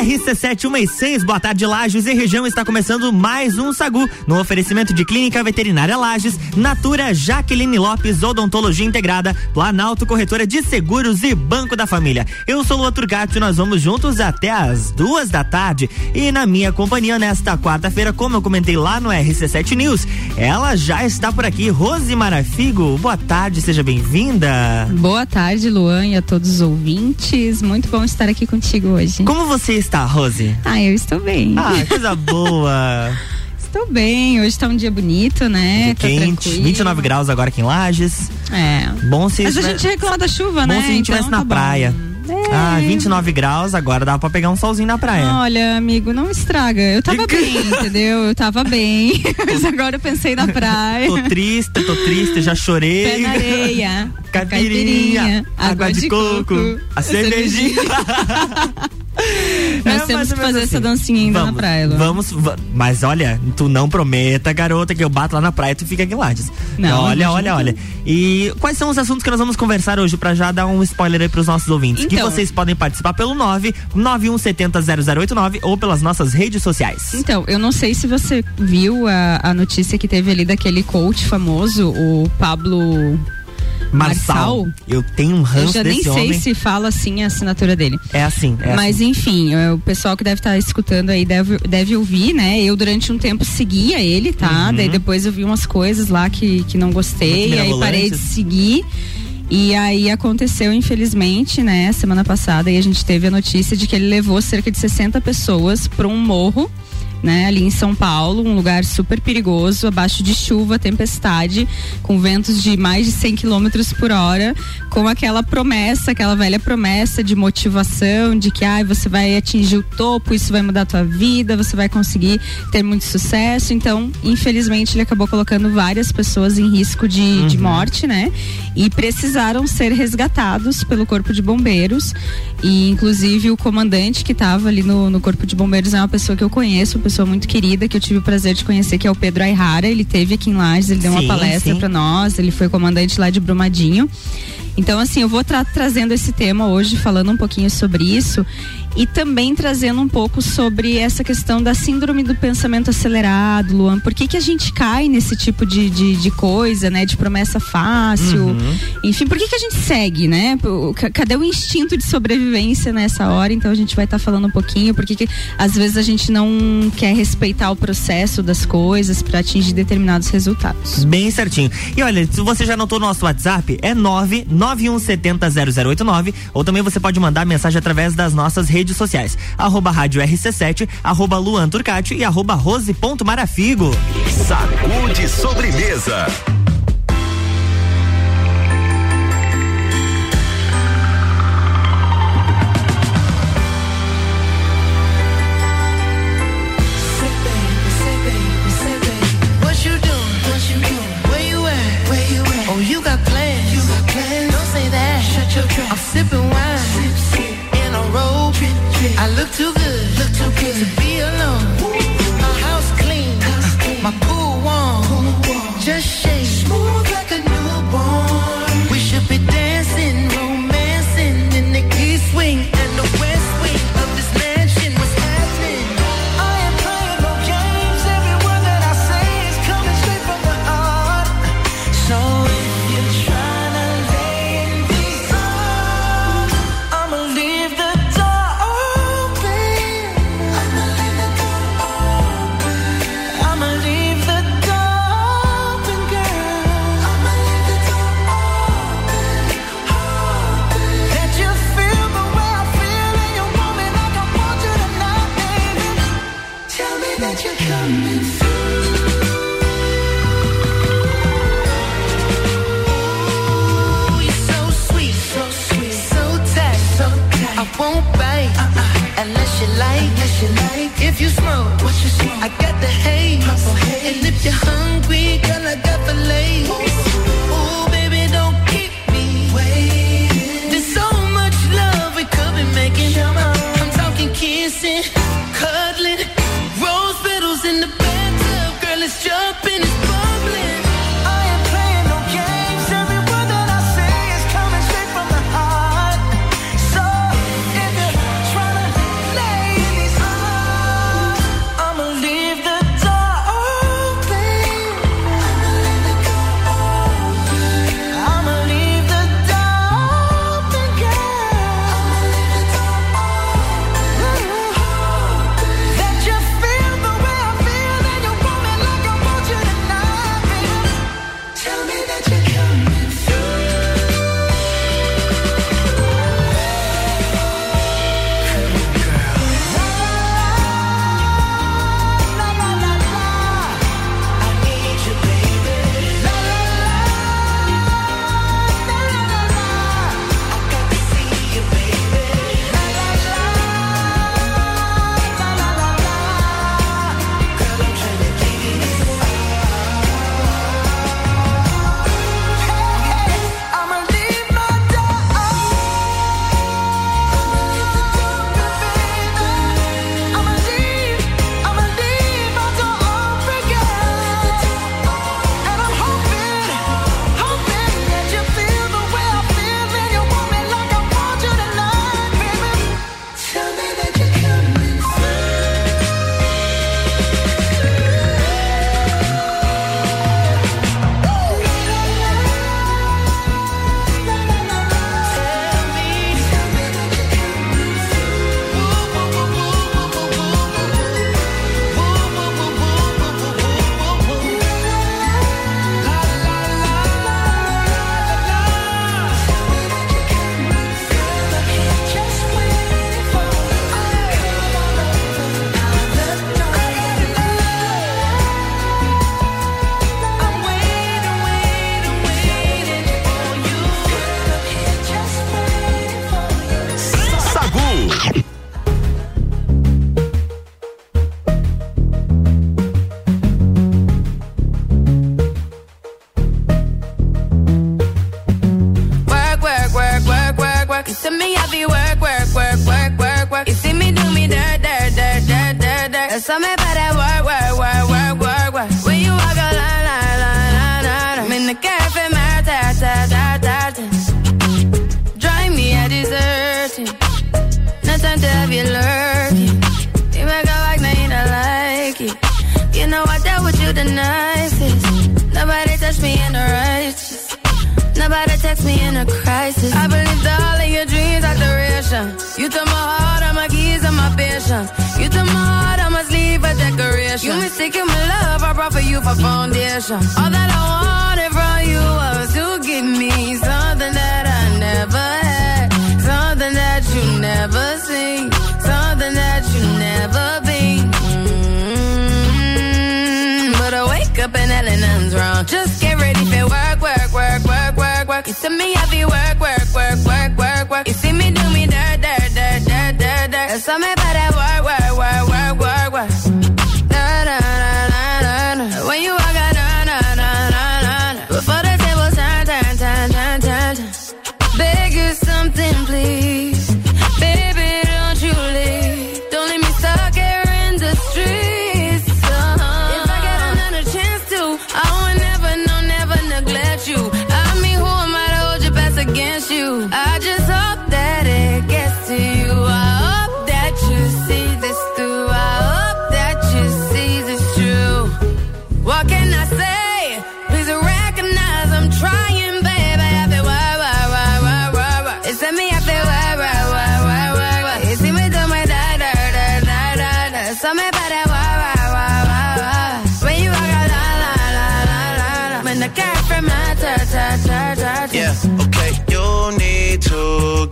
RC716, boa tarde, Lages e região. Está começando mais um Sagu no oferecimento de Clínica Veterinária Lages, Natura Jaqueline Lopes, Odontologia Integrada, Planalto Corretora de Seguros e Banco da Família. Eu sou Lua Turcati e nós vamos juntos até as duas da tarde. E na minha companhia nesta quarta-feira, como eu comentei lá no RC7 News, ela já está por aqui, Rose Marafigo. Boa tarde, seja bem-vinda. Boa tarde, Luan, e a todos os ouvintes. Muito bom estar aqui contigo hoje. Como você está? Está, Rose? Ah, eu estou bem. Ah, coisa boa. Estou bem, hoje está um dia bonito, né? Dia tá quente, tranquilo. 29 graus agora aqui em Lages. É. Bom se Mas a gente reclama da chuva, bom né? Bom se a gente estivesse então, na tá praia. Bom. É. Ah, 29 graus, agora dá pra pegar um solzinho na praia. Olha, amigo, não estraga. Eu tava bem, entendeu? Eu tava bem. Mas agora eu pensei na praia. tô triste, tô triste, já chorei. Pé na areia. Caipirinha, água, água de, de, coco, coco a cervejinha. Nós é, temos que fazer assim. essa dancinha ainda vamos, na praia. Vamos, mas olha, tu não prometa, garota, que eu bato lá na praia e tu fica aqui Lages. Não, olha, olha, olha. E quais são os assuntos que nós vamos conversar hoje para já dar um spoiler aí pros nossos ouvintes? Então, que vocês podem participar pelo 9 9170 0089 ou pelas nossas redes sociais. Então, eu não sei se você viu a, a notícia que teve ali daquele coach famoso, o Pablo Marçal. Eu tenho um ranço Eu já nem sei homem. se fala assim a assinatura dele. É assim. É Mas assim. enfim, é, o pessoal que deve estar tá escutando aí deve, deve ouvir, né? Eu durante um tempo seguia ele, tá? Uhum. Daí depois eu vi umas coisas lá que, que não gostei, aí parei de seguir. E aí aconteceu, infelizmente, né, semana passada, e a gente teve a notícia de que ele levou cerca de 60 pessoas para um morro né? Ali em São Paulo, um lugar super perigoso, abaixo de chuva, tempestade, com ventos de mais de 100 km por hora, com aquela promessa, aquela velha promessa de motivação, de que ah, você vai atingir o topo, isso vai mudar a tua vida, você vai conseguir ter muito sucesso. Então, infelizmente, ele acabou colocando várias pessoas em risco de, uhum. de morte, né? E precisaram ser resgatados pelo Corpo de Bombeiros. E, inclusive, o comandante que estava ali no, no Corpo de Bombeiros é uma pessoa que eu conheço, pessoa muito querida que eu tive o prazer de conhecer, que é o Pedro Ayrara. Ele teve aqui em Lages, ele deu sim, uma palestra para nós, ele foi comandante lá de Brumadinho. Então, assim, eu vou tra trazendo esse tema hoje, falando um pouquinho sobre isso e também trazendo um pouco sobre essa questão da síndrome do pensamento acelerado, Luan. Por que, que a gente cai nesse tipo de, de, de coisa, né? De promessa fácil. Uhum. Enfim, por que, que a gente segue, né? Cadê o instinto de sobrevivência nessa hora? Então a gente vai estar tá falando um pouquinho, porque que às vezes a gente não quer respeitar o processo das coisas para atingir determinados resultados. Bem certinho. E olha, se você já anotou no nosso WhatsApp, é 991700089 ou também você pode mandar mensagem através das nossas redes redes sociais. Arroba Rádio RC7, arroba Luan Turcati e arroba Rose.marafigo. Sacude sobremesa. Girl, it's jumping, it's bubbling. Dirt,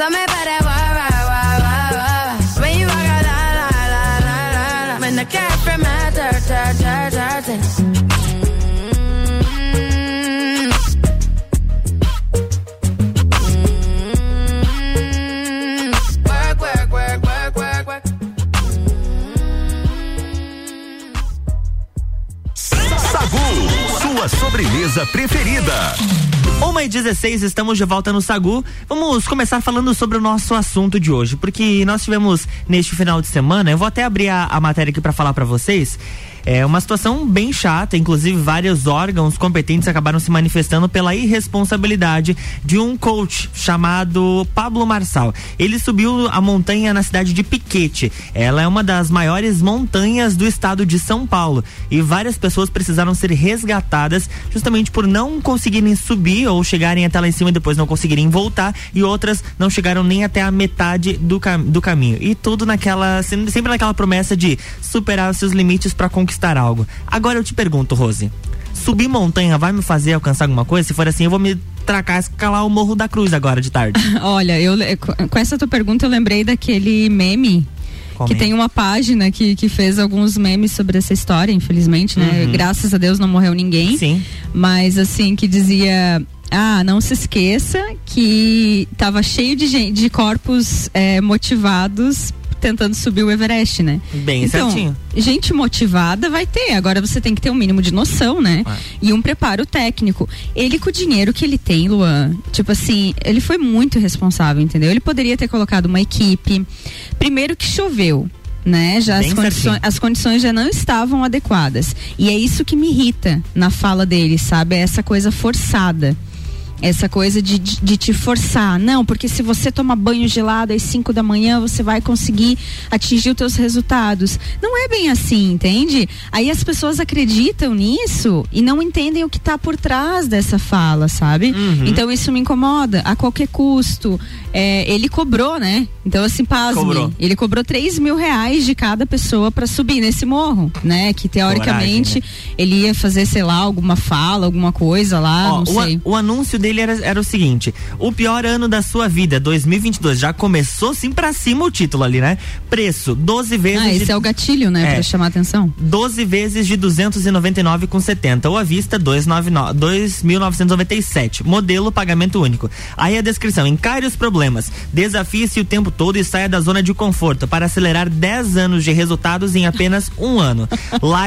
about that work, work, work, work, work. When you walk out, la, la, la, la, la, la. When the cat from my dirt, dirt, dirt, dirt. Sagu, sua sobremesa preferida. Uma e 16, estamos de volta no Sagu. Vamos começar falando sobre o nosso assunto de hoje, porque nós tivemos neste final de semana, eu vou até abrir a, a matéria aqui para falar para vocês. É uma situação bem chata, inclusive vários órgãos competentes acabaram se manifestando pela irresponsabilidade de um coach chamado Pablo Marçal. Ele subiu a montanha na cidade de Piquete. Ela é uma das maiores montanhas do estado de São Paulo e várias pessoas precisaram ser resgatadas justamente por não conseguirem subir ou chegarem até lá em cima e depois não conseguirem voltar e outras não chegaram nem até a metade do, cam do caminho. E tudo naquela sempre naquela promessa de superar os seus limites para conquistar algo. Agora eu te pergunto, Rose, subir montanha vai me fazer alcançar alguma coisa? Se for assim, eu vou me tracar, escalar o Morro da Cruz agora de tarde. Olha, eu com essa tua pergunta eu lembrei daquele meme que tem uma página que, que fez alguns memes sobre essa história, infelizmente, né? Uhum. Graças a Deus não morreu ninguém. Sim. Mas assim, que dizia. Ah, não se esqueça que tava cheio de gente, de corpos é, motivados tentando subir o Everest, né? Bem então, certinho. Gente motivada vai ter. Agora você tem que ter um mínimo de noção, né? É. E um preparo técnico. Ele com o dinheiro que ele tem, Luan, tipo assim, ele foi muito responsável, entendeu? Ele poderia ter colocado uma equipe. Primeiro que choveu. Né? Já as condições, as condições já não estavam adequadas. E é isso que me irrita na fala dele, sabe? É essa coisa forçada. Essa coisa de, de, de, te forçar. Não, porque se você tomar banho gelado às 5 da manhã, você vai conseguir atingir os teus resultados. Não é bem assim, entende? Aí as pessoas acreditam nisso e não entendem o que está por trás dessa fala, sabe? Uhum. Então isso me incomoda a qualquer custo. É, ele cobrou, né? Então, assim, pasme. Cobrou. Ele cobrou 3 mil reais de cada pessoa para subir nesse morro, né? Que teoricamente Coragem, né? ele ia fazer, sei lá, alguma fala, alguma coisa lá, Ó, não sei. O, o anúncio dele era, era o seguinte: o pior ano da sua vida, 2022. Já começou sim pra cima o título ali, né? Preço, 12 vezes. Ah, esse de... é o gatilho, né? É, pra chamar atenção. 12 vezes de 299,70. Ou à vista, 2.997. Modelo pagamento único. Aí a descrição: encare os problemas, desafie-se o tempo todo e saia da zona de conforto para acelerar 10 anos de resultados em apenas um ano.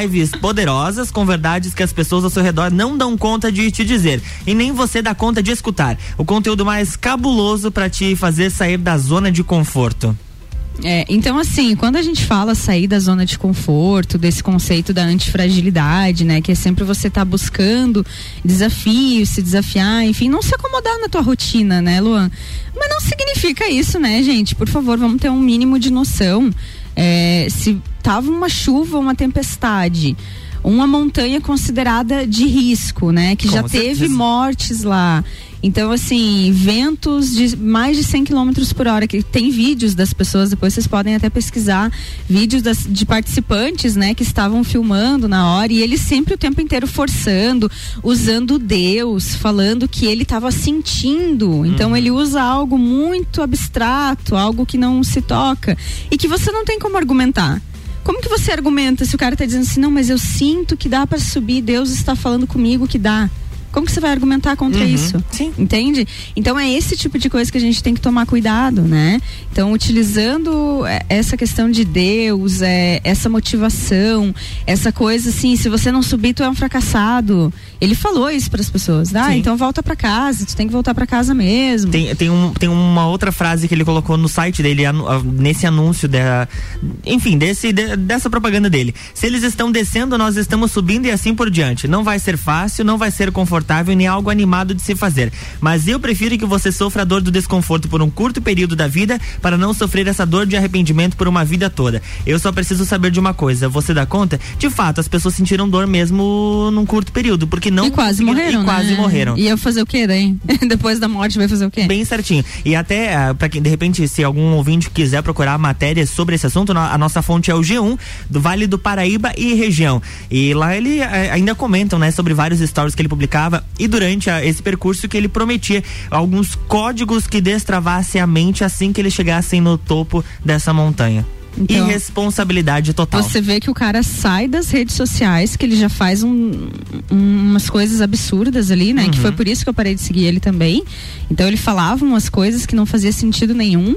Lives poderosas com verdades que as pessoas ao seu redor não dão conta de te dizer. E nem você dá conta de escutar. O conteúdo mais cabuloso para te fazer sair da zona de conforto. É, então, assim, quando a gente fala sair da zona de conforto, desse conceito da antifragilidade, né? Que é sempre você tá buscando desafios, se desafiar, enfim, não se acomodar na tua rotina, né, Luan? Mas não significa isso, né, gente? Por favor, vamos ter um mínimo de noção. É, se tava uma chuva, uma tempestade, uma montanha considerada de risco, né? Que Com já certeza. teve mortes lá. Então, assim, ventos de mais de 100 km por hora, que tem vídeos das pessoas, depois vocês podem até pesquisar vídeos das, de participantes, né, que estavam filmando na hora e ele sempre o tempo inteiro forçando, usando Deus, falando que ele estava sentindo. Então, uhum. ele usa algo muito abstrato, algo que não se toca e que você não tem como argumentar. Como que você argumenta se o cara está dizendo assim, não, mas eu sinto que dá para subir, Deus está falando comigo que dá. Como que você vai argumentar contra uhum, isso? Sim. Entende? Então é esse tipo de coisa que a gente tem que tomar cuidado, né? Então, utilizando é, essa questão de Deus, é, essa motivação, essa coisa assim, se você não subir, tu é um fracassado. Ele falou isso para as pessoas. Ah, Sim. então volta para casa, tu tem que voltar para casa mesmo. Tem, tem, um, tem uma outra frase que ele colocou no site dele, nesse anúncio, da, enfim, desse, de, dessa propaganda dele. Se eles estão descendo, nós estamos subindo e assim por diante. Não vai ser fácil, não vai ser confortável nem algo animado de se fazer. Mas eu prefiro que você sofra a dor do desconforto por um curto período da vida para não sofrer essa dor de arrependimento por uma vida toda. Eu só preciso saber de uma coisa, você dá conta? De fato, as pessoas sentiram dor mesmo num curto período, porque não e quase morreram, e né? quase morreram. E eu fazer o quê daí? Depois da morte vai fazer o quê? Bem certinho. E até uh, para quem de repente se algum ouvinte quiser procurar matérias sobre esse assunto, a nossa fonte é o G1 do Vale do Paraíba e região. E lá ele uh, ainda comentam, né, sobre vários stories que ele publicava e durante a, esse percurso que ele prometia alguns códigos que destravassem a mente assim que eles chegassem no topo dessa montanha. Então, Irresponsabilidade total. Você vê que o cara sai das redes sociais, que ele já faz um, um, umas coisas absurdas ali, né? Uhum. Que foi por isso que eu parei de seguir ele também. Então ele falava umas coisas que não fazia sentido nenhum.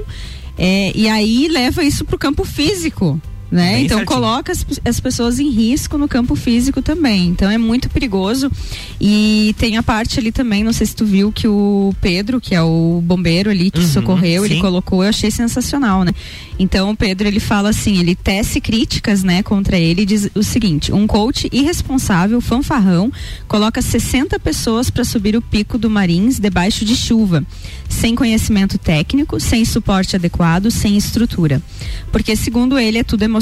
É, e aí leva isso pro campo físico né? então certinho. coloca as, as pessoas em risco no campo físico também. Então é muito perigoso. E tem a parte ali também, não sei se tu viu que o Pedro, que é o bombeiro ali que uhum, socorreu, sim. ele colocou, eu achei sensacional, né? Então o Pedro ele fala assim, ele tece críticas, né, contra ele e diz o seguinte: um coach irresponsável, fanfarrão, coloca 60 pessoas para subir o pico do Marins debaixo de chuva, sem conhecimento técnico, sem suporte adequado, sem estrutura. Porque segundo ele é tudo emocional.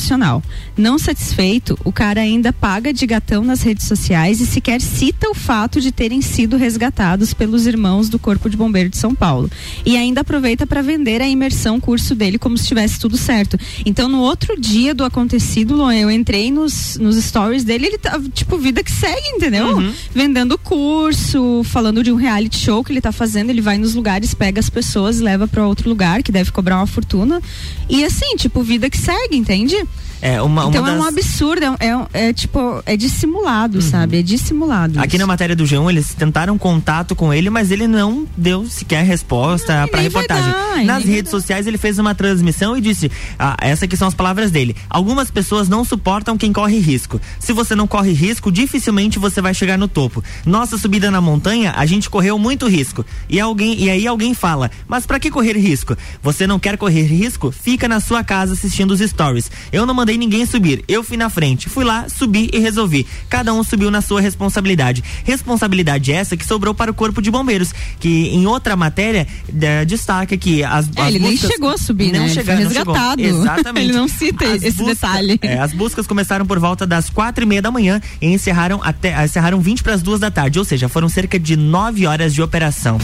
Não satisfeito, o cara ainda paga de gatão nas redes sociais e sequer cita o fato de terem sido resgatados pelos irmãos do Corpo de Bombeiro de São Paulo. E ainda aproveita para vender a imersão curso dele como se tivesse tudo certo. Então, no outro dia do acontecido, eu entrei nos, nos stories dele, ele tá, tipo, vida que segue, entendeu? Uhum. Vendendo curso, falando de um reality show que ele tá fazendo, ele vai nos lugares, pega as pessoas, leva para outro lugar, que deve cobrar uma fortuna. E assim, tipo, vida que segue, entende? É uma, então uma das... é um absurdo, é, é, é, tipo, é dissimulado, uhum. sabe? É dissimulado. Aqui isso. na matéria do G1, eles tentaram contato com ele, mas ele não deu sequer resposta não, pra reportagem. Dar, Nas redes sociais ele fez uma transmissão e disse: ah, essa aqui são as palavras dele. Algumas pessoas não suportam quem corre risco. Se você não corre risco, dificilmente você vai chegar no topo. Nossa subida na montanha, a gente correu muito risco. E alguém, e aí alguém fala: "Mas para que correr risco? Você não quer correr risco? Fica na sua casa assistindo os stories. Eu não mandei ninguém subir. Eu fui na frente, fui lá, subi e resolvi. Cada um subiu na sua responsabilidade. Responsabilidade essa que sobrou para o corpo de bombeiros, que em outra matéria é, destaca que as, é, as ele nem chegou a subir, não né? Chegou, ele resgatado. Exatamente. ele não cita as esse busca, detalhe. É, as buscas começaram por volta das quatro e meia da manhã e encerraram até encerraram 20 para as duas da tarde, ou seja, foram cerca de nove horas de operação.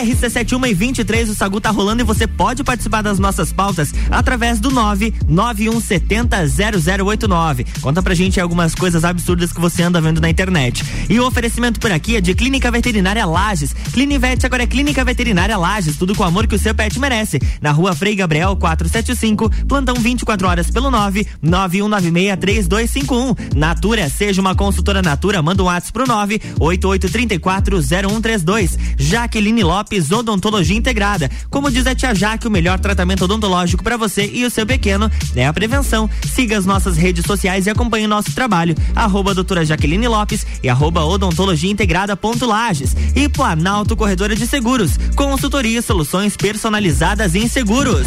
RC71 e 23, o Sagu tá rolando e você pode participar das nossas pautas através do 991700089. Conta pra gente algumas coisas absurdas que você anda vendo na internet. E o oferecimento por aqui é de Clínica Veterinária Lages. Clinivete agora é Clínica Veterinária Lages, tudo com o amor que o seu pet merece. Na rua Frei Gabriel 475, plantão 24 horas pelo 991963251. Natura, seja uma consultora Natura, manda um WhatsApp pro 988340132. Jaqueline Lopes Lopes Odontologia Integrada. Como diz a tia Jaque, o melhor tratamento odontológico para você e o seu pequeno é a prevenção. Siga as nossas redes sociais e acompanhe o nosso trabalho. Arroba doutora Jaqueline Lopes e arroba odontologia integrada ponto Lages. E Planalto Corredora de Seguros. Consultoria e soluções personalizadas em seguros.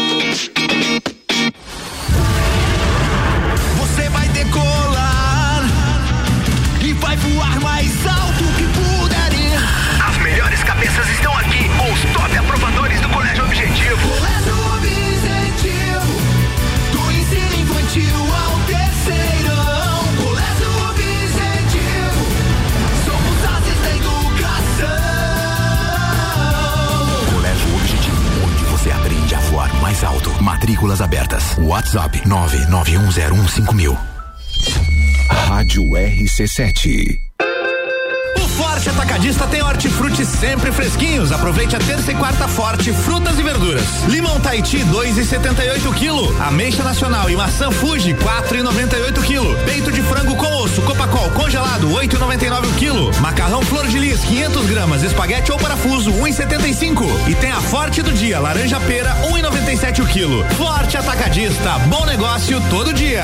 WhatsApp 991015000. Rádio RC7. Forte Atacadista tem hortifruti sempre fresquinhos. Aproveite a terça e quarta forte, frutas e verduras. Limão Taiti, 2,78 kg. Ameixa Nacional e maçã Fuji, 4,98 kg. Peito de frango com osso, Copacol congelado, 8,99 kg. Macarrão Flor de Lis, 500 gramas. Espaguete ou parafuso, 1,75. E tem a Forte do dia, laranja pera, 1,97 o quilo. Forte Atacadista, bom negócio todo dia.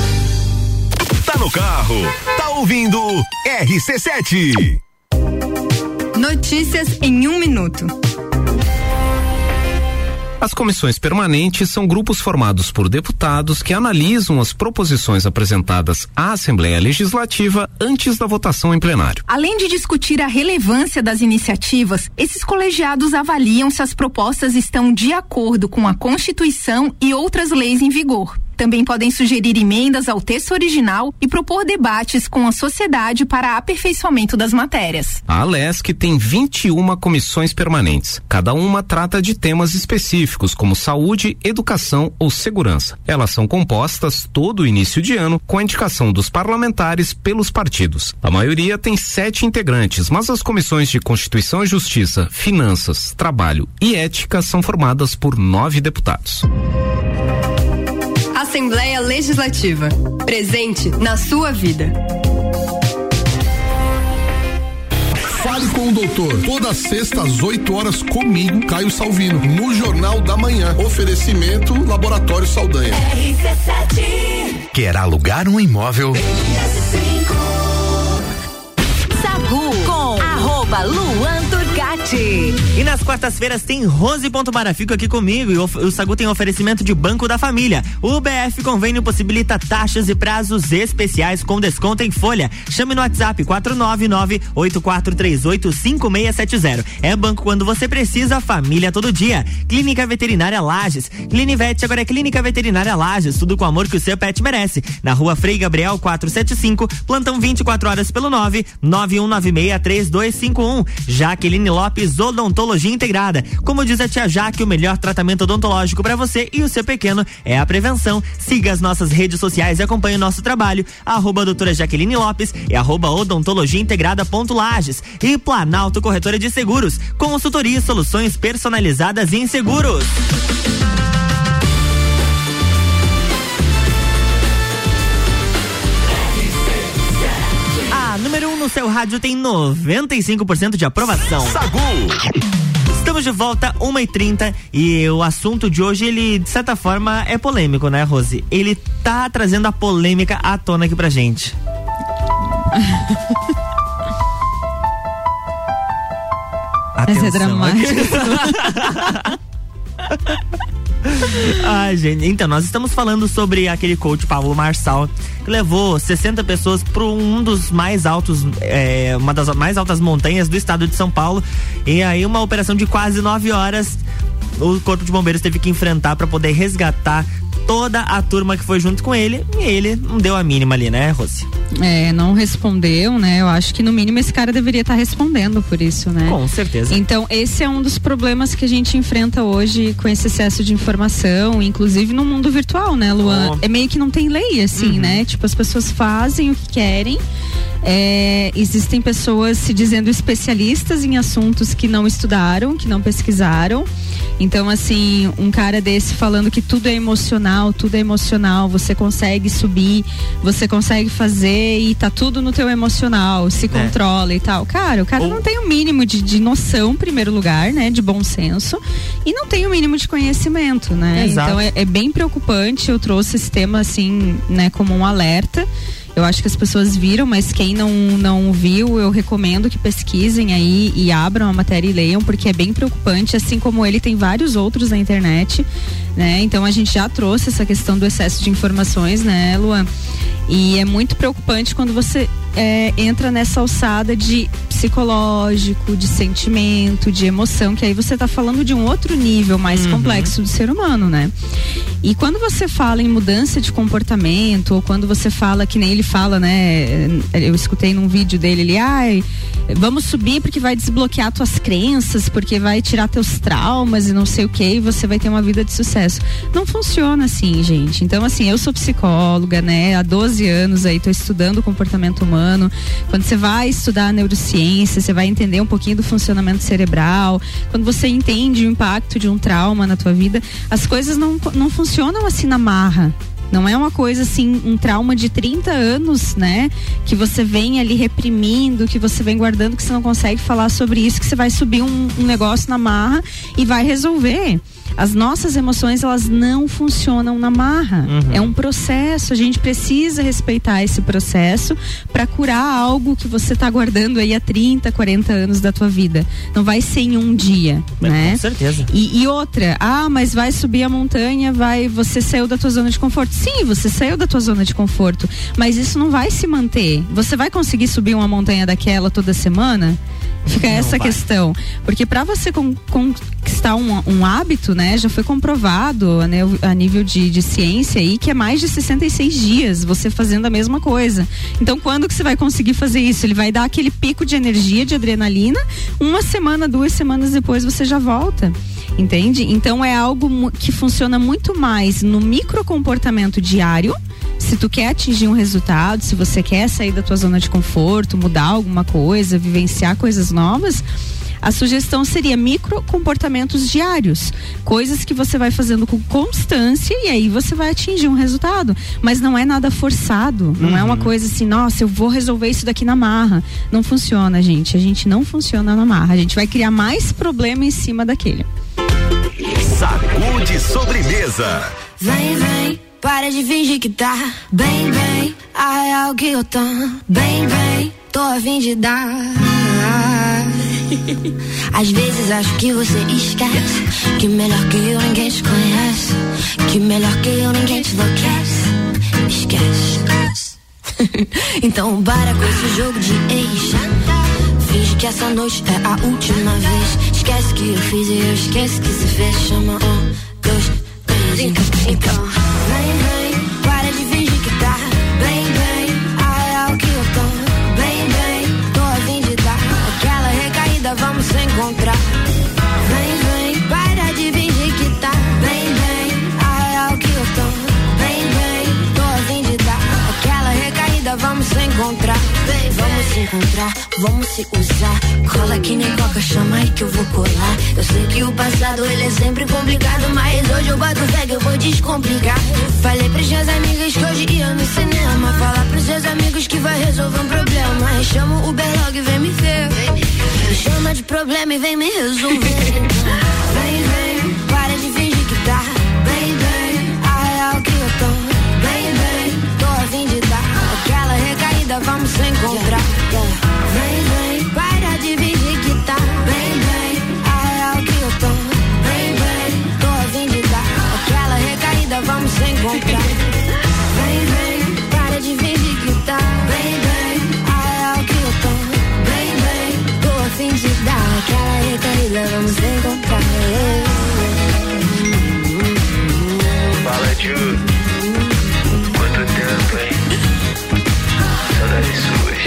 Tá no carro, tá ouvindo RC7. Notícias em um minuto. As comissões permanentes são grupos formados por deputados que analisam as proposições apresentadas à Assembleia Legislativa antes da votação em plenário. Além de discutir a relevância das iniciativas, esses colegiados avaliam se as propostas estão de acordo com a Constituição e outras leis em vigor. Também podem sugerir emendas ao texto original e propor debates com a sociedade para aperfeiçoamento das matérias. A ALESC tem 21 comissões permanentes. Cada uma trata de temas específicos, como saúde, educação ou segurança. Elas são compostas todo início de ano com a indicação dos parlamentares pelos partidos. A maioria tem sete integrantes, mas as comissões de Constituição e Justiça, Finanças, Trabalho e Ética são formadas por nove deputados. Assembleia Legislativa. Presente na sua vida. Fale com o doutor. Toda sexta às 8 horas comigo, Caio Salvino, no Jornal da Manhã. Oferecimento Laboratório Saldanha. RC7. Quer alugar um imóvel? Sagu com arroba Luan E nas quartas-feiras tem Rose Ponto Bar, fica aqui comigo e o, o Sagu tem oferecimento de Banco da Família. O BF Convênio possibilita taxas e prazos especiais com desconto em folha. Chame no WhatsApp 499-8438-5670. É banco quando você precisa, família todo dia. Clínica Veterinária Lages. Clinivete agora é Clínica Veterinária Lages, tudo com o amor que o seu pet merece. Na rua Frei Gabriel 475, plantão 24 horas pelo 9 91963251. Jaqueline Lopes Odontologia Integrada. Como diz a tia Jaque, o melhor tratamento odontológico para você e o seu pequeno é a prevenção. Siga as nossas redes sociais e acompanhe o nosso trabalho. Arroba doutora Jaqueline Lopes e arroba odontologia integrada ponto Lages. E Planalto Corretora de Seguros. Consultoria e soluções personalizadas em seguros. No seu rádio tem 95% de aprovação. Sagu. Estamos de volta, 1h30, e o assunto de hoje, ele, de certa forma, é polêmico, né, Rose? Ele tá trazendo a polêmica à tona aqui pra gente. Essa é dramático. Ai, gente. Então, nós estamos falando sobre aquele coach Pablo Marçal, que levou 60 pessoas para um dos mais altos, é, uma das mais altas montanhas do estado de São Paulo. E aí, uma operação de quase nove horas. O Corpo de Bombeiros teve que enfrentar para poder resgatar toda a turma que foi junto com ele e ele não deu a mínima ali, né, Rossi? É, não respondeu, né? Eu acho que no mínimo esse cara deveria estar tá respondendo por isso, né? Com certeza. Então, esse é um dos problemas que a gente enfrenta hoje com esse excesso de informação, inclusive no mundo virtual, né, Luan? Oh. É meio que não tem lei, assim, uhum. né? Tipo, as pessoas fazem o que querem. É, existem pessoas se dizendo especialistas em assuntos que não estudaram, que não pesquisaram. Então, assim, um cara desse falando que tudo é emocional, tudo é emocional, você consegue subir, você consegue fazer e tá tudo no teu emocional, se é. controla e tal. Cara, o cara Ou... não tem o um mínimo de, de noção, em primeiro lugar, né? De bom senso, e não tem o um mínimo de conhecimento, né? Exato. Então é, é bem preocupante. Eu trouxe esse tema, assim, né, como um alerta. Eu acho que as pessoas viram, mas quem não, não viu, eu recomendo que pesquisem aí e abram a matéria e leiam, porque é bem preocupante, assim como ele tem vários outros na internet, né? Então a gente já trouxe essa questão do excesso de informações, né, Luan? E é muito preocupante quando você é, entra nessa alçada de psicológico, de sentimento, de emoção, que aí você está falando de um outro nível mais uhum. complexo do ser humano, né? E quando você fala em mudança de comportamento, ou quando você fala, que nem ele fala, né? Eu escutei num vídeo dele, ele, ai, vamos subir porque vai desbloquear tuas crenças, porque vai tirar teus traumas e não sei o que, e você vai ter uma vida de sucesso. Não funciona assim, gente. Então, assim, eu sou psicóloga, né? Há 12 anos aí, tô estudando o comportamento humano. Quando você vai estudar neurociência, você vai entender um pouquinho do funcionamento cerebral. Quando você entende o impacto de um trauma na tua vida, as coisas não, não funcionam assim na marra. Não é uma coisa assim, um trauma de 30 anos, né? Que você vem ali reprimindo, que você vem guardando, que você não consegue falar sobre isso, que você vai subir um, um negócio na marra e vai resolver. As nossas emoções, elas não funcionam na marra. Uhum. É um processo, a gente precisa respeitar esse processo para curar algo que você está guardando aí há 30, 40 anos da tua vida. Não vai ser em um dia, é, né? Com certeza. E, e, outra, ah, mas vai subir a montanha, vai, você saiu da tua zona de conforto. Sim, você saiu da tua zona de conforto, mas isso não vai se manter. Você vai conseguir subir uma montanha daquela toda semana? Fica não essa vai. questão. Porque para você conquistar um, um, hábito, né, já foi comprovado né, a nível de, de ciência aí que é mais de 66 dias você fazendo a mesma coisa. Então, quando que você vai conseguir fazer isso? Ele vai dar aquele pico de energia, de adrenalina, uma semana, duas semanas depois você já volta. Entende? Então é algo que funciona muito mais no microcomportamento diário se tu quer atingir um resultado, se você quer sair da tua zona de conforto, mudar alguma coisa, vivenciar coisas novas, a sugestão seria micro comportamentos diários, coisas que você vai fazendo com constância e aí você vai atingir um resultado. Mas não é nada forçado, não uhum. é uma uhum. coisa assim, nossa, eu vou resolver isso daqui na marra. Não funciona, gente. A gente não funciona na marra. A gente vai criar mais problema em cima daquele. Sacude sobremesa. Vem, vem para de fingir que tá. Bem, bem. A real que eu tô. Bem, bem. Tô a fim de dar. Às vezes acho que você esquece Que melhor que eu ninguém te conhece. Que melhor que eu ninguém te enlouquece. Esquece. Então para com esse jogo de ex Finge que essa noite é a última vez. Esquece que eu fiz e eu esqueço que se fez. Chama um, dois, três Então, então encontrar. Vem, vem, para de fingir que tá bem, bem. A real que eu tô bem, bem. Tô a fim de dar aquela recaída, vamos se encontrar. Vem, vamos se encontrar, vamos se usar. Cola que nem coca, chama aí que eu vou colar. Eu sei que o passado ele é sempre complicado, mas hoje eu bato fé que eu vou descomplicar. Falei pros seus amigos que hoje ia no cinema. Falar pros seus amigos que vai resolver um problema. Chama o Uberlog e vem me ver. Me chama de problema e vem me resolver. vem, vem, para de fingir que tá bem, bem. A real que eu tô bem, bem. Tô a fim de dar aquela recaída, vamos se encontrar. Vem, vem, para de fingir que tá bem, bem. A real que eu tô bem, bem. Tô a fim de dar aquela recaída, vamos se encontrar. Recaída, vamos encontrar. Fala, Ju. Quanto tempo, hein? Saudades suas.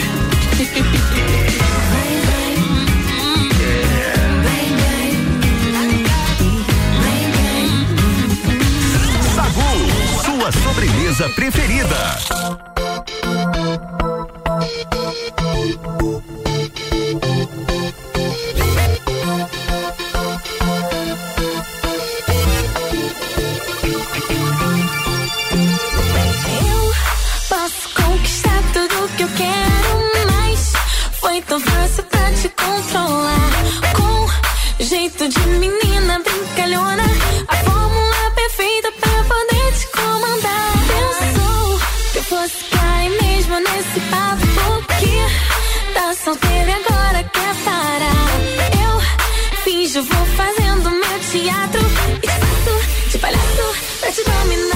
sua sobremesa preferida. Tão fácil pra te controlar. Com jeito de menina brincalhona, a fórmula perfeita pra poder te comandar. Pensou que eu fosse cair mesmo nesse papo que tá solteira e agora quer parar. Eu finjo, vou fazendo meu teatro e de palhaço pra te dominar.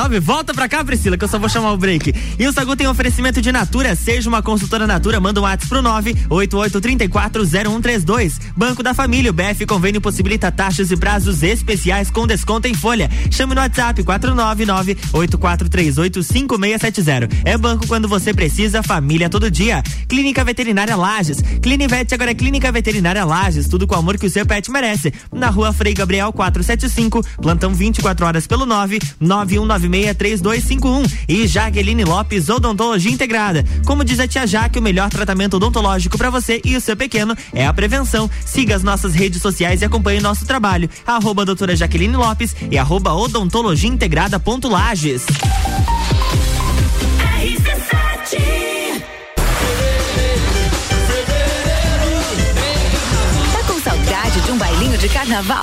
RC7139, volta pra cá, Priscila, que eu só vou chamar o break. E o Sagu tem oferecimento de Natura, seja uma consultora Natura, manda um WhatsApp pro 988340132. Banco da Família, o BF Convênio possibilita taxas e prazos especiais com desconto em folha. Chame no WhatsApp 499-8438-5670. É banco quando você precisa, família todo dia. Clínica Veterinária Lages. Clinivete agora é Clínica Veterinária Lages, tudo com o amor que o seu pet merece. Na rua Frei Gabriel 475, plantão 24 horas pelo 991963251. E Jaqueline Lopes, Odontologia Integrada. Como diz a tia Jaque, o melhor tratamento odontológico para você e o seu pequeno é a prevenção. Siga as nossas redes sociais e acompanhe nosso trabalho. Arroba doutora Jaqueline Lopes e arroba odontologia integrada ponto Lages. Tá com saudade de um bailinho de carnaval?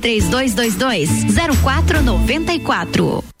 3222 0494.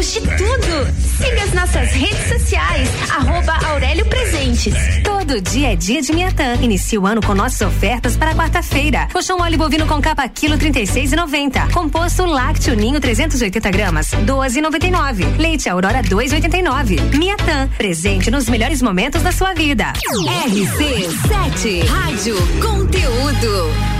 temos de tudo. Siga as nossas redes sociais, arroba Aurélio Presentes. Todo dia é dia de Miatã. Inicie o ano com nossas ofertas para quarta-feira. Colchão óleo bovino com capa quilo 36,90. Composto lácteo ninho 380 gramas, 12,99. Leite Aurora 2,89. Miatã, presente nos melhores momentos da sua vida. RC7 Rádio Conteúdo.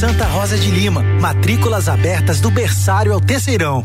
Santa Rosa de Lima, matrículas abertas do berçário ao terceirão.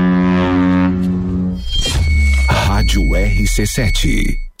Rádio RC7.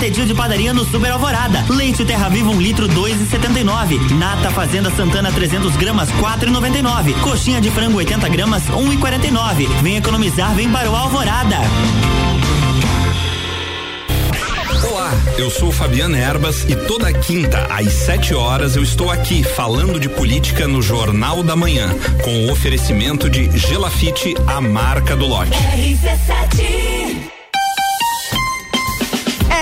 Petetil de padaria no Super Alvorada. Leite Terra Viva um litro 2,79. Nata Fazenda Santana 300 gramas 4,99. Coxinha de frango 80 gramas 1,49. Vem economizar, vem para o Alvorada. Olá, eu sou Fabiana Erbas e toda quinta às 7 horas eu estou aqui falando de política no Jornal da Manhã, com o oferecimento de Gelafite, a marca do lote. RC7.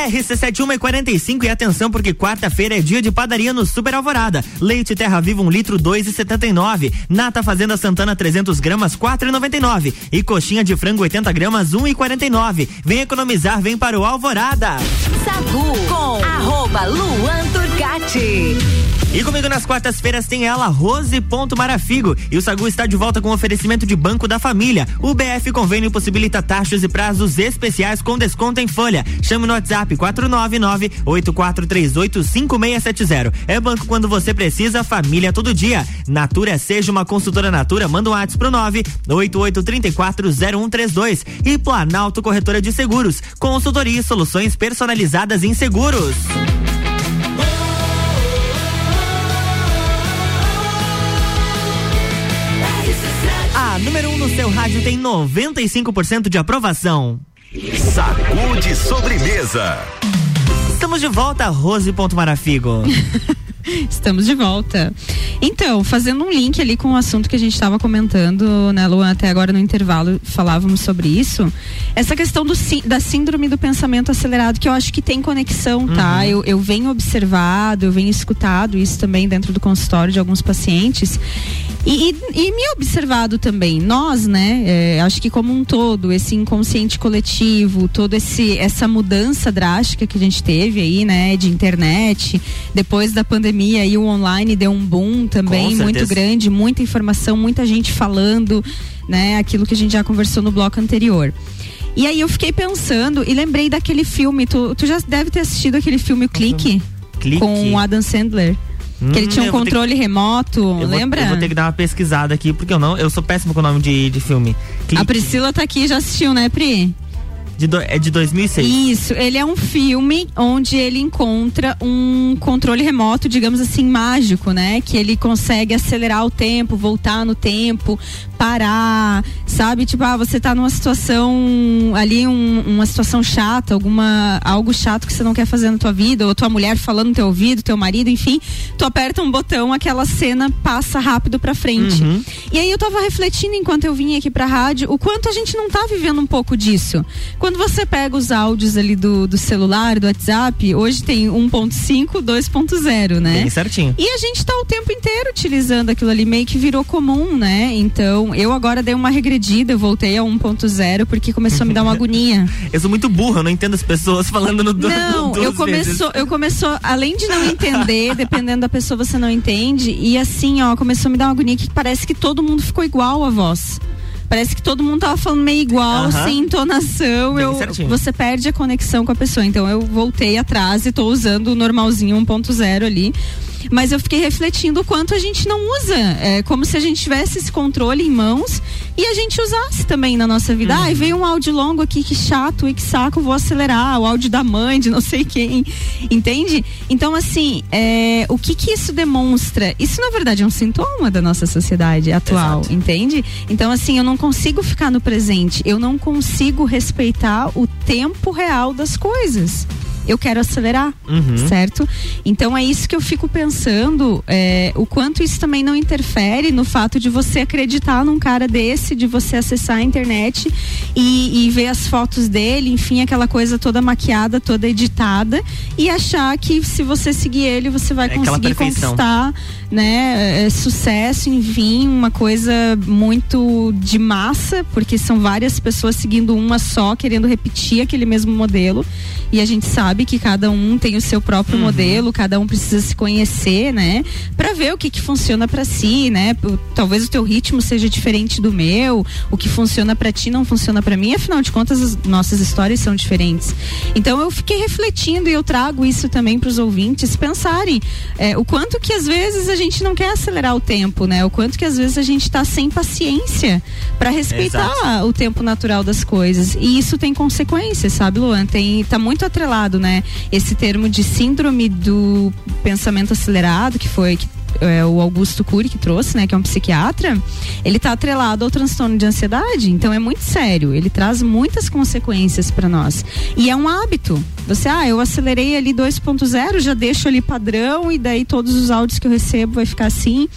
RC7145 e atenção porque quarta-feira é dia de padaria no Super Alvorada. Leite Terra Viva 1 um litro 2,79. Nata Fazenda Santana 300 gramas 4,99. E coxinha de frango 80 gramas 1,49. Vem economizar, vem para o Alvorada. Sagu com arroba Luan Turcati. E comigo nas quartas-feiras tem ela, Rose Ponto Marafigo. E o Sagu está de volta com oferecimento de Banco da Família. O BF Convênio possibilita taxas e prazos especiais com desconto em folha. Chame no WhatsApp 499-8438-5670. É banco quando você precisa, família todo dia. Natura, seja uma consultora Natura, manda um WhatsApp pro 988340132. E Planalto Corretora de Seguros. Consultoria e soluções personalizadas em seguros. Seu rádio tem 95% de aprovação. Sacude sobremesa. Estamos de volta, Rose Ponto Marafigo. Estamos de volta. Então, fazendo um link ali com o assunto que a gente estava comentando, né, Luan, até agora no intervalo falávamos sobre isso. Essa questão do, da síndrome do pensamento acelerado, que eu acho que tem conexão, tá? Uhum. Eu, eu venho observado, eu venho escutado isso também dentro do consultório de alguns pacientes. E, e, e me observado também, nós, né? É, acho que como um todo, esse inconsciente coletivo, toda essa mudança drástica que a gente teve aí, né? De internet, depois da pandemia e o online deu um boom também muito grande, muita informação, muita gente falando, né? Aquilo que a gente já conversou no bloco anterior. E aí eu fiquei pensando e lembrei daquele filme, tu, tu já deve ter assistido aquele filme o Clique, Clique. com o Adam Sandler. Hum, que ele tinha um controle que... remoto, eu lembra? Vou, eu vou ter que dar uma pesquisada aqui, porque eu não, eu sou péssimo com o nome de, de filme. Clique. A Priscila tá aqui, já assistiu, né, Pri? De do, é de 2006. Isso, ele é um filme onde ele encontra um controle remoto, digamos assim, mágico, né? Que ele consegue acelerar o tempo, voltar no tempo, parar, sabe? Tipo, ah, você tá numa situação ali, um, uma situação chata, alguma algo chato que você não quer fazer na tua vida, ou tua mulher falando no teu ouvido, teu marido, enfim, tu aperta um botão, aquela cena passa rápido pra frente. Uhum. E aí eu tava refletindo enquanto eu vinha aqui pra rádio, o quanto a gente não tá vivendo um pouco disso. Quando você pega os áudios ali do, do celular, do WhatsApp, hoje tem 1.5, 2.0, né? Bem certinho. E a gente tá o tempo inteiro utilizando aquilo ali, meio que virou comum, né? Então, eu agora dei uma regredida, eu voltei a 1.0 porque começou a me dar uma agonia. eu sou muito burra, eu não entendo as pessoas falando no do, Não, eu começou, eu começou, além de não entender, dependendo da pessoa você não entende, e assim, ó, começou a me dar uma agonia que parece que todo mundo ficou igual a voz. Parece que todo mundo tava falando meio igual, uh -huh. sem entonação. eu, você perde a conexão com a pessoa. Então eu voltei atrás e tô usando o normalzinho 1.0 ali mas eu fiquei refletindo o quanto a gente não usa. É como se a gente tivesse esse controle em mãos e a gente usasse também na nossa vida. Uhum. Ai, veio um áudio longo aqui, que chato e que saco, vou acelerar. O áudio da mãe, de não sei quem. Entende? Então, assim, é, o que que isso demonstra? Isso, na verdade, é um sintoma da nossa sociedade atual, Exato. entende? Então, assim, eu não consigo ficar no presente. Eu não consigo respeitar o tempo real das coisas eu quero acelerar, uhum. certo? Então é isso que eu fico pensando, é, o quanto isso também não interfere no fato de você acreditar num cara desse, de você acessar a internet e, e ver as fotos dele, enfim, aquela coisa toda maquiada, toda editada e achar que se você seguir ele, você vai é conseguir conquistar, né, é, sucesso, enfim, uma coisa muito de massa, porque são várias pessoas seguindo uma só, querendo repetir aquele mesmo modelo e a gente sabe que cada um tem o seu próprio uhum. modelo, cada um precisa se conhecer, né? Para ver o que que funciona para si, né? Talvez o teu ritmo seja diferente do meu, o que funciona para ti não funciona para mim, afinal de contas as nossas histórias são diferentes. Então eu fiquei refletindo e eu trago isso também para os ouvintes pensarem é, o quanto que às vezes a gente não quer acelerar o tempo, né? O quanto que às vezes a gente está sem paciência para respeitar Exato. o tempo natural das coisas. E isso tem consequências, sabe, Luan? Tem tá muito atrelado, né? Esse termo de síndrome do pensamento acelerado, que foi que é, o Augusto Cury que trouxe, né, que é um psiquiatra, ele está atrelado ao transtorno de ansiedade. Então é muito sério. Ele traz muitas consequências para nós. E é um hábito. Você, ah, eu acelerei ali 2.0, já deixo ali padrão e daí todos os áudios que eu recebo vai ficar assim.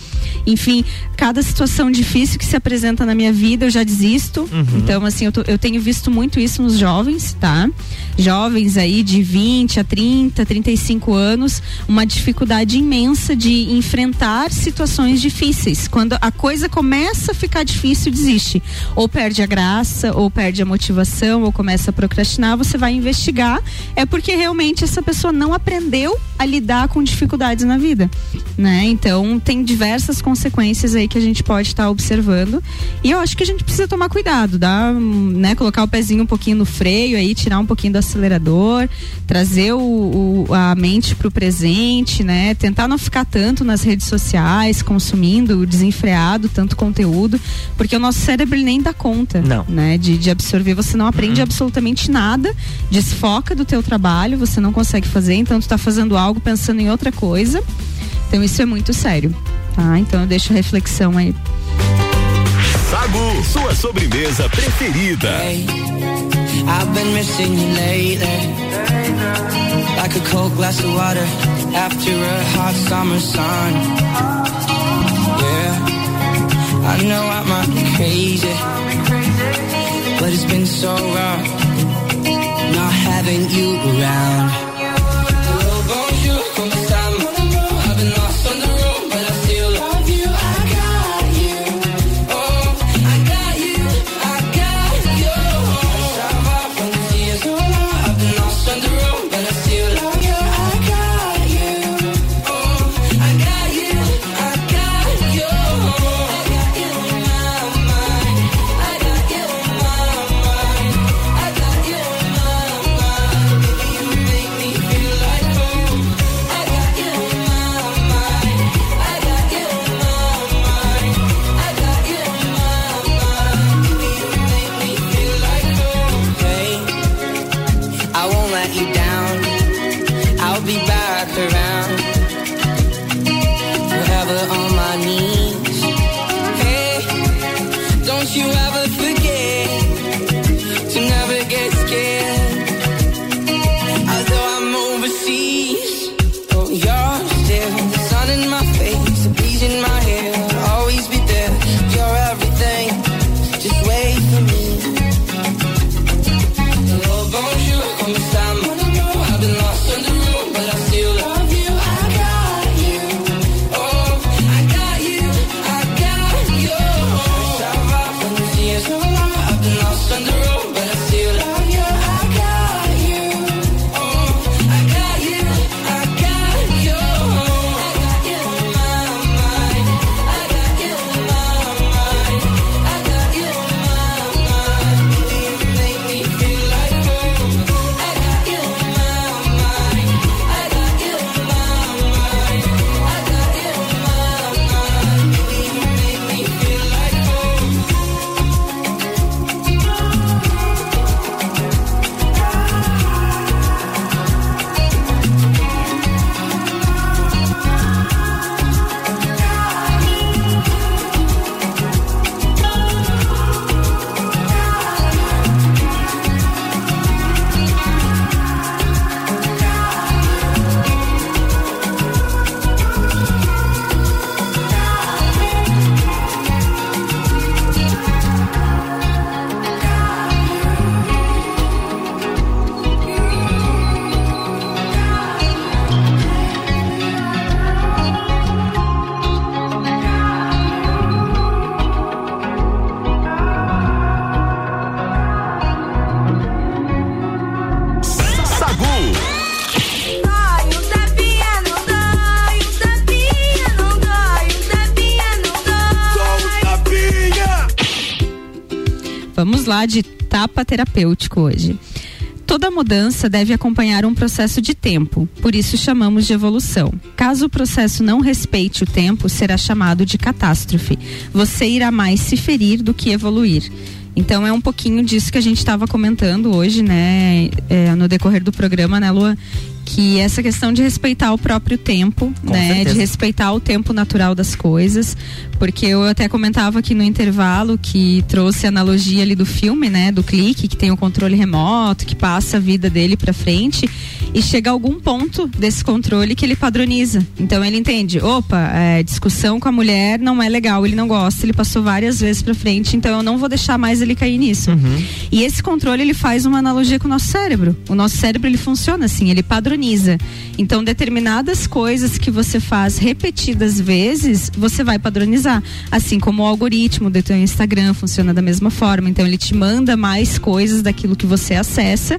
Enfim, cada situação difícil que se apresenta na minha vida eu já desisto. Uhum. Então, assim, eu, tô, eu tenho visto muito isso nos jovens, tá? Jovens aí de 20 a 30, 35 anos, uma dificuldade imensa de enfrentar enfrentar situações difíceis. Quando a coisa começa a ficar difícil, desiste. Ou perde a graça, ou perde a motivação, ou começa a procrastinar, você vai investigar. É porque realmente essa pessoa não aprendeu a lidar com dificuldades na vida, né? Então tem diversas consequências aí que a gente pode estar tá observando. E eu acho que a gente precisa tomar cuidado, dá, né? Colocar o pezinho um pouquinho no freio aí, tirar um pouquinho do acelerador, trazer o, o a mente para o presente, né? Tentar não ficar tanto nas redes sociais, consumindo desenfreado tanto conteúdo, porque o nosso cérebro nem dá conta, não. né, de, de absorver. Você não aprende uhum. absolutamente nada, desfoca do teu trabalho, você não consegue fazer, então tu tá fazendo algo pensando em outra coisa. Então isso é muito sério, tá? Então eu deixo a reflexão aí. Sagu, sua sobremesa preferida. Hey, I've been missing you lately. Like a cold glass of water after a hot summer sun. Yeah, I know I might be crazy, but it's been so wrong not having you around. De tapa terapêutico hoje. Toda mudança deve acompanhar um processo de tempo, por isso chamamos de evolução. Caso o processo não respeite o tempo, será chamado de catástrofe. Você irá mais se ferir do que evoluir. Então é um pouquinho disso que a gente estava comentando hoje, né, é, no decorrer do programa, né, Lua? Que essa questão de respeitar o próprio tempo, Com né, certeza. de respeitar o tempo natural das coisas, porque eu até comentava aqui no intervalo que trouxe a analogia ali do filme, né, do clique, que tem o controle remoto, que passa a vida dele para frente e chega a algum ponto desse controle que ele padroniza. Então ele entende, opa, é, discussão com a mulher não é legal, ele não gosta, ele passou várias vezes para frente, então eu não vou deixar mais ele cair nisso. Uhum. E esse controle ele faz uma analogia com o nosso cérebro. O nosso cérebro ele funciona assim, ele padroniza. Então determinadas coisas que você faz repetidas vezes, você vai padronizar. Assim como o algoritmo do teu Instagram funciona da mesma forma. Então ele te manda mais coisas daquilo que você acessa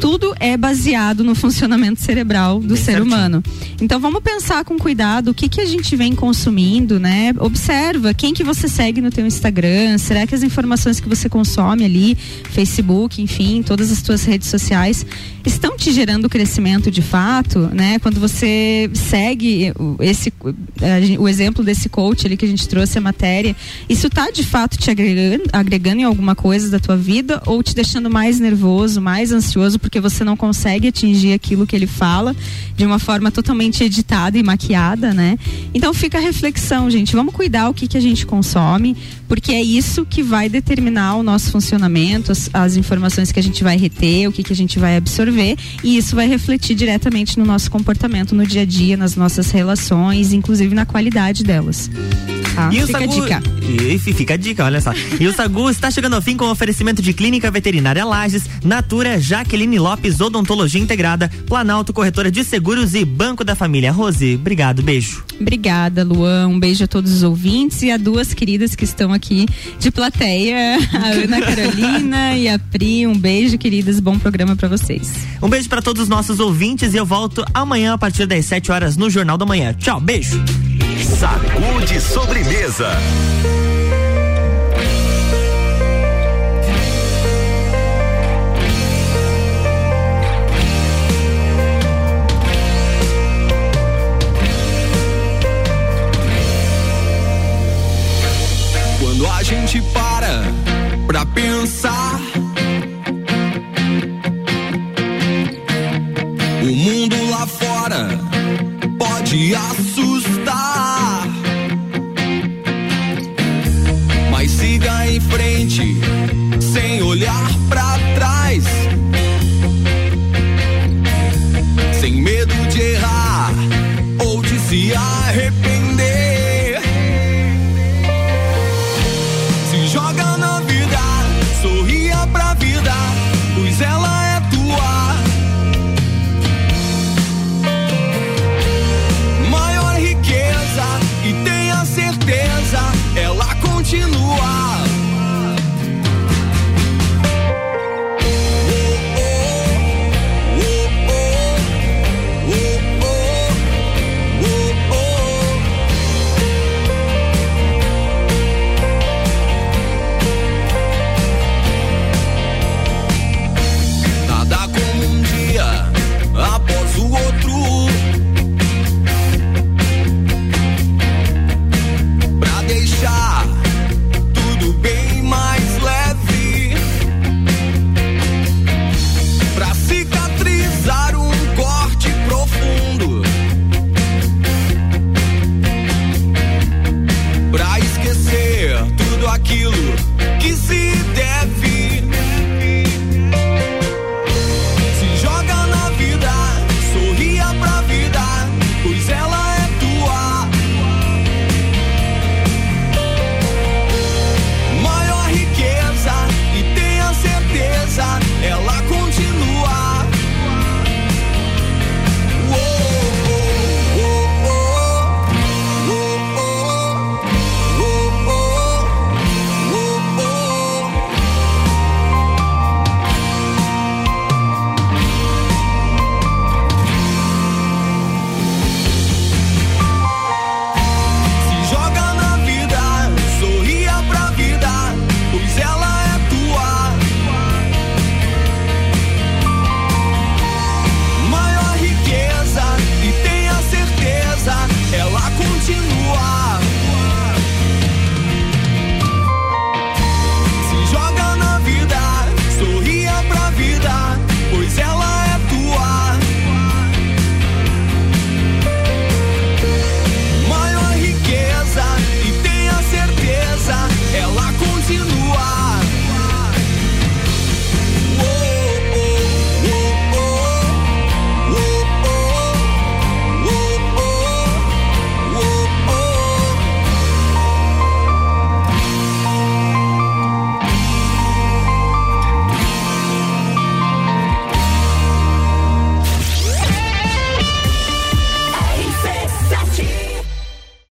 tudo é baseado no funcionamento cerebral do Bem ser certinho. humano. Então vamos pensar com cuidado o que que a gente vem consumindo, né? Observa quem que você segue no teu Instagram, será que as informações que você consome ali, Facebook, enfim, todas as tuas redes sociais estão te gerando crescimento de fato, né? Quando você segue esse o exemplo desse coach ali que a gente trouxe a matéria, isso tá de fato te agregando, agregando em alguma coisa da tua vida ou te deixando mais nervoso, mais ansioso porque você não consegue atingir aquilo que ele fala de uma forma totalmente editada e maquiada, né? Então fica a reflexão, gente. Vamos cuidar o que, que a gente consome, porque é isso que vai determinar o nosso funcionamento, as, as informações que a gente vai reter, o que, que a gente vai absorver, e isso vai refletir diretamente no nosso comportamento no dia a dia, nas nossas relações, inclusive na qualidade delas. Tá? E fica Sagu... a dica. E, fica a dica, olha só. E o Sagu está chegando ao fim com oferecimento de Clínica Veterinária Lages, Natura, Jaqueline Lopes, Odontologia Integrada, Planalto Corretora de Seguros e Banco da Família. Rose, obrigado, beijo. Obrigada, Luan. Um beijo a todos os ouvintes e a duas queridas que estão aqui de plateia, a Ana Carolina e a Pri. Um beijo, queridas. Bom programa para vocês. Um beijo para todos os nossos ouvintes e eu volto amanhã a partir das 7 horas no Jornal da Manhã. Tchau, beijo. Sacude sobremesa.